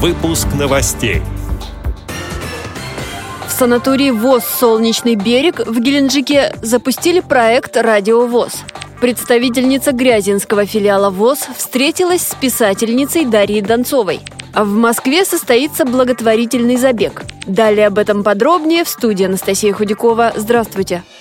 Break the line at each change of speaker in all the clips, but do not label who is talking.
Выпуск новостей.
В санатории ВОЗ «Солнечный берег» в Геленджике запустили проект «Радио ВОЗ». Представительница Грязинского филиала ВОЗ встретилась с писательницей Дарьей Донцовой. А в Москве состоится благотворительный забег. Далее об этом подробнее в студии Анастасия Худякова. Здравствуйте. Здравствуйте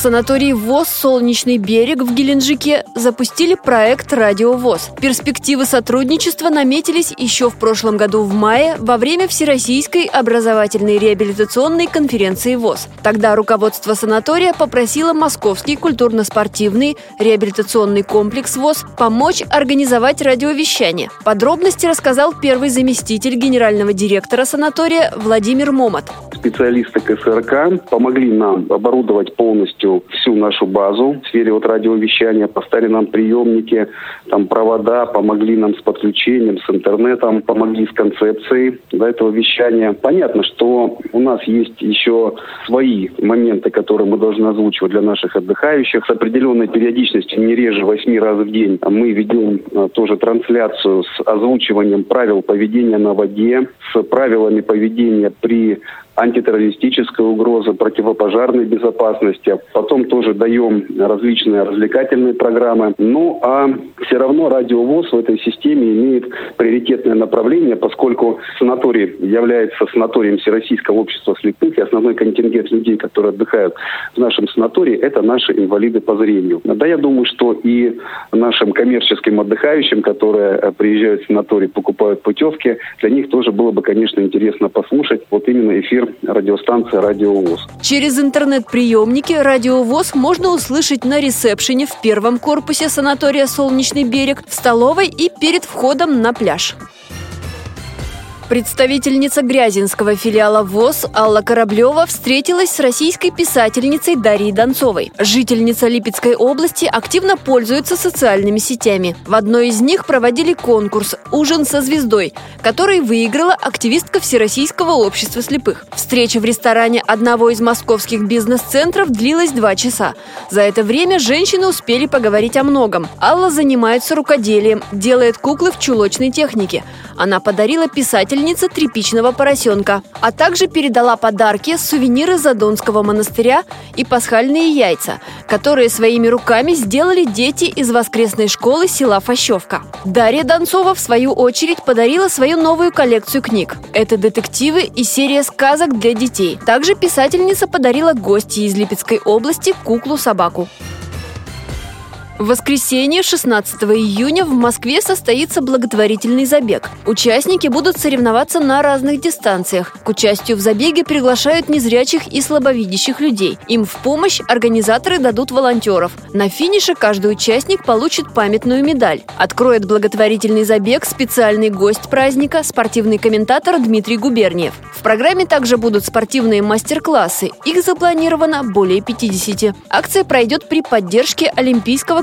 санатории ВОЗ «Солнечный берег» в Геленджике запустили проект «Радио ВОЗ». Перспективы сотрудничества наметились еще в прошлом году в мае во время Всероссийской образовательной реабилитационной конференции ВОЗ. Тогда руководство санатория попросило Московский культурно-спортивный реабилитационный комплекс ВОЗ помочь организовать радиовещание. Подробности рассказал первый заместитель генерального директора санатория Владимир Момот.
Специалисты КСРК помогли нам оборудовать полностью всю нашу базу в сфере вот радиовещания, поставили нам приемники, там провода, помогли нам с подключением, с интернетом, помогли с концепцией да, этого вещания. Понятно, что у нас есть еще свои моменты, которые мы должны озвучивать для наших отдыхающих. С определенной периодичностью, не реже 8 раз в день, мы ведем а, тоже трансляцию с озвучиванием правил поведения на воде, с правилами поведения при антитеррористической угрозы, противопожарной безопасности. Потом тоже даем различные развлекательные программы. Ну, а все равно радиовоз в этой системе имеет приоритетное направление, поскольку санаторий является санаторием Всероссийского общества слепых, и основной контингент людей, которые отдыхают в нашем санатории, это наши инвалиды по зрению. Да, я думаю, что и нашим коммерческим отдыхающим, которые э, приезжают в санаторий, покупают путевки, для них тоже было бы, конечно, интересно послушать вот именно эфир радиостанции «Радио ВОЗ».
Через интернет-приемники «Радио ВОЗ» можно услышать на ресепшене в первом корпусе санатория «Солнечный берег», в столовой и перед входом на пляж. Представительница Грязинского филиала ВОЗ Алла Кораблева встретилась с российской писательницей Дарьей Донцовой. Жительница Липецкой области активно пользуется социальными сетями. В одной из них проводили конкурс «Ужин со звездой», который выиграла активистка Всероссийского общества слепых. Встреча в ресторане одного из московских бизнес-центров длилась два часа. За это время женщины успели поговорить о многом. Алла занимается рукоделием, делает куклы в чулочной технике. Она подарила писатель хранительница тряпичного поросенка, а также передала подарки, сувениры Задонского монастыря и пасхальные яйца, которые своими руками сделали дети из воскресной школы села Фащевка. Дарья Донцова, в свою очередь, подарила свою новую коллекцию книг. Это детективы и серия сказок для детей. Также писательница подарила гости из Липецкой области куклу-собаку. В воскресенье, 16 июня, в Москве состоится благотворительный забег. Участники будут соревноваться на разных дистанциях. К участию в забеге приглашают незрячих и слабовидящих людей. Им в помощь организаторы дадут волонтеров. На финише каждый участник получит памятную медаль. Откроет благотворительный забег специальный гость праздника, спортивный комментатор Дмитрий Губерниев. В программе также будут спортивные мастер-классы. Их запланировано более 50. Акция пройдет при поддержке Олимпийского